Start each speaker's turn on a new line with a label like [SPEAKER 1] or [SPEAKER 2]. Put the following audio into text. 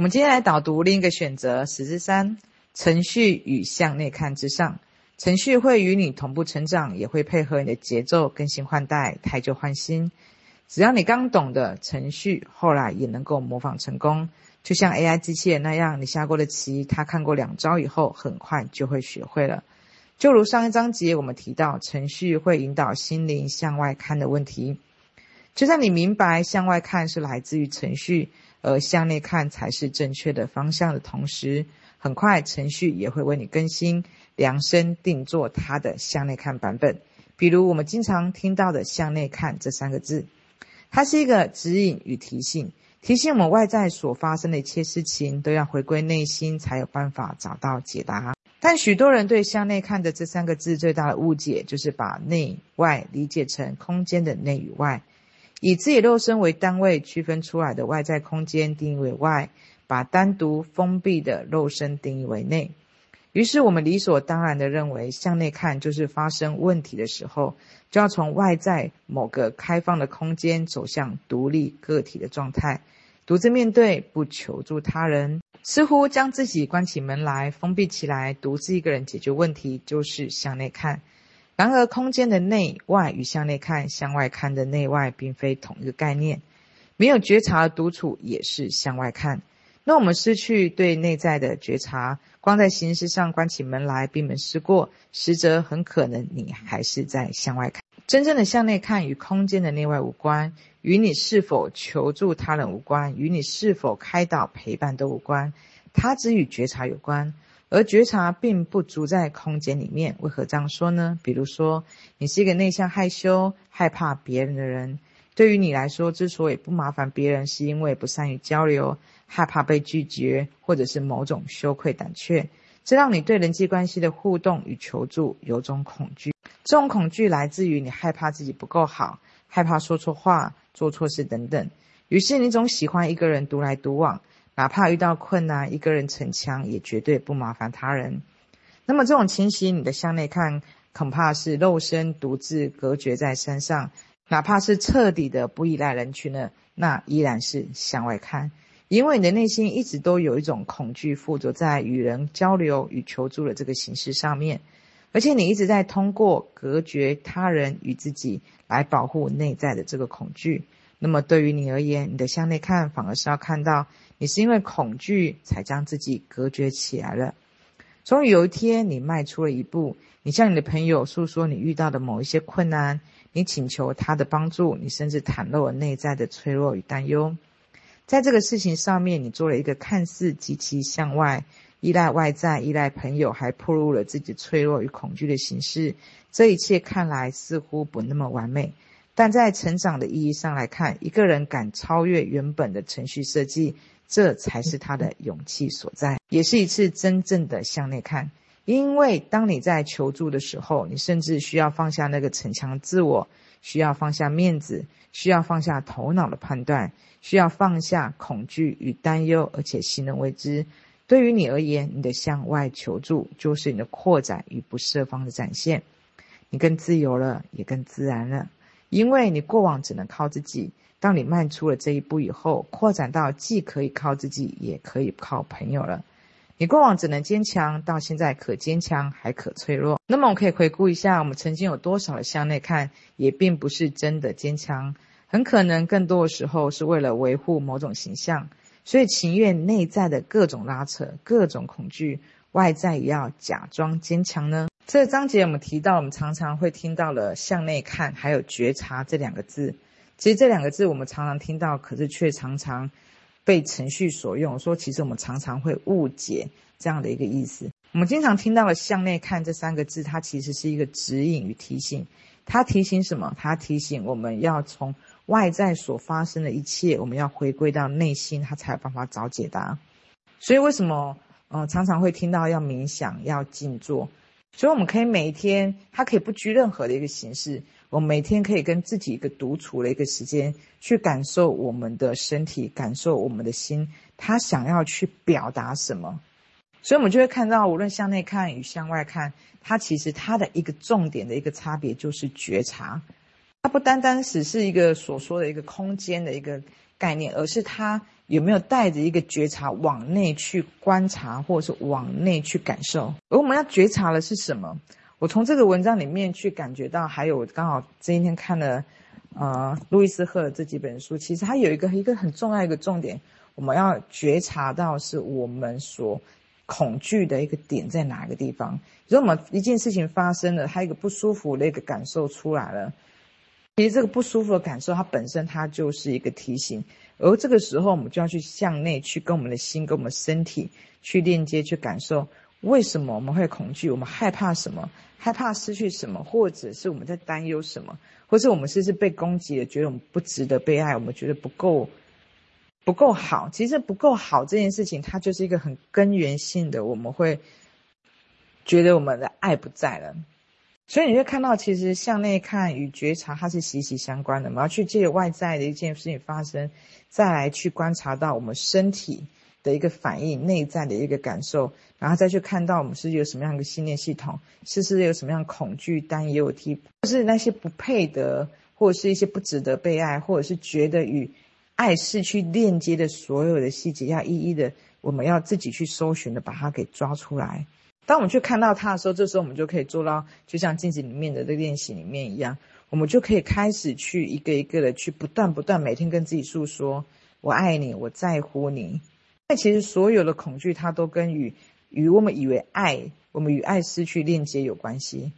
[SPEAKER 1] 我们今天来导读另一个选择，十之三，程序与向内看之上。程序会与你同步成长，也会配合你的节奏更新换代、汰旧换新。只要你刚懂的程序，后来也能够模仿成功。就像 AI 机器人那样，你下过的棋，他看过两招以后，很快就会学会了。就如上一章节我们提到，程序会引导心灵向外看的问题。就算你明白向外看是来自于程序，而向内看才是正确的方向的同时，很快程序也会为你更新、量身定做它的向内看版本。比如我们经常听到的“向内看”这三个字，它是一个指引与提醒。提醒我们，外在所发生的一切事情都要回归内心，才有办法找到解答。但许多人对“向内看”的这三个字最大的误解，就是把内外理解成空间的内与外，以自己肉身为单位区分出来的外在空间定义为外，把单独封闭的肉身定义为内。于是我们理所当然地认为，向内看就是发生问题的时候，就要从外在某个开放的空间走向独立个体的状态，独自面对，不求助他人，似乎将自己关起门来，封闭起来，独自一个人解决问题，就是向内看。然而，空间的内外与向内看、向外看的内外，并非同一个概念。没有觉察的独处，也是向外看。那我们失去对内在的觉察，光在形式上关起门来闭门思过，实则很可能你还是在向外看。真正的向内看与空间的内外无关，与你是否求助他人无关，与你是否开导陪伴都无关，它只与觉察有关。而觉察并不足在空间里面。为何这样说呢？比如说，你是一个内向、害羞、害怕别人的人。对于你来说，之所以不麻烦别人，是因为不善于交流，害怕被拒绝，或者是某种羞愧胆怯，这让你对人际关系的互动与求助有种恐惧。这种恐惧来自于你害怕自己不够好，害怕说错话、做错事等等。于是你总喜欢一个人独来独往，哪怕遇到困难，一个人逞强，也绝对不麻烦他人。那么这种情形，你的向内看，恐怕是肉身独自隔绝在山上。哪怕是彻底的不依赖人群呢，那依然是向外看，因为你的内心一直都有一种恐惧附着在与人交流与求助的这个形式上面，而且你一直在通过隔绝他人与自己来保护内在的这个恐惧。那么对于你而言，你的向内看反而是要看到你是因为恐惧才将自己隔绝起来了。终于有一天，你迈出了一步，你向你的朋友诉说你遇到的某一些困难。你请求他的帮助，你甚至袒露了内在的脆弱与担忧。在这个事情上面，你做了一个看似极其向外依赖外在、依赖朋友，还暴露了自己脆弱与恐惧的形式。这一切看来似乎不那么完美，但在成长的意义上来看，一个人敢超越原本的程序设计，这才是他的勇气所在，也是一次真正的向内看。因为当你在求助的时候，你甚至需要放下那个逞强自我，需要放下面子，需要放下头脑的判断，需要放下恐惧与担忧，而且信任未知。对于你而言，你的向外求助就是你的扩展与不设防的展现。你更自由了，也更自然了，因为你过往只能靠自己。当你迈出了这一步以后，扩展到既可以靠自己，也可以靠朋友了。你过往只能坚强，到现在可坚强还可脆弱。那么我们可以回顾一下，我们曾经有多少的向内看，也并不是真的坚强，很可能更多的时候是为了维护某种形象，所以情愿内在的各种拉扯、各种恐惧，外在也要假装坚强呢？这个章节我们提到，我们常常会听到了向内看，还有觉察这两个字。其实这两个字我们常常听到，可是却常常。被程序所用，说其实我们常常会误解这样的一个意思。我们经常听到了“向内看”这三个字，它其实是一个指引与提醒。它提醒什么？它提醒我们要从外在所发生的一切，我们要回归到内心，它才有办法找解答。所以为什么，呃，常常会听到要冥想、要静坐？所以我们可以每一天，它可以不拘任何的一个形式。我每天可以跟自己一个独处的一个时间，去感受我们的身体，感受我们的心，他想要去表达什么。所以，我们就会看到，无论向内看与向外看，它其实它的一个重点的一个差别就是觉察。它不单单只是一个所说的一个空间的一个概念，而是他有没有带着一个觉察往内去观察，或者是往内去感受。而我们要觉察的是什么？我从这个文章里面去感觉到，还有我刚好这一天看了，呃，路易斯·赫尔这几本书，其实它有一个一个很重要一个重点，我们要觉察到是我们所恐惧的一个点在哪个地方。如果我们一件事情发生了，它一个不舒服的一个感受出来了，其实这个不舒服的感受，它本身它就是一个提醒，而这个时候我们就要去向内去跟我们的心、跟我们身体去链接、去感受。为什么我们会恐惧？我们害怕什么？害怕失去什么？或者是我们在担忧什么？或者我们是不是被攻击了？觉得我们不值得被爱？我们觉得不够不够好？其实不够好这件事情，它就是一个很根源性的，我们会觉得我们的爱不在了。所以你会看到，其实向内看与觉察，它是息息相关的。我们要去借外在的一件事情发生，再来去观察到我们身体。的一个反应，内在的一个感受，然后再去看到我们是有什么样的信念系统，是是有什么样恐惧、担忧、提，就是那些不配得，或者是一些不值得被爱，或者是觉得与爱失去链接的所有的细节，要一一的，我们要自己去搜寻的，把它给抓出来。当我们去看到它的时候，这时候我们就可以做到，就像镜子里面的这个练习里面一样，我们就可以开始去一个一个的去不断不断每天跟自己诉说：我爱你，我在乎你。那其实所有的恐惧，它都跟与与我们以为爱，我们与爱失去链接有关系。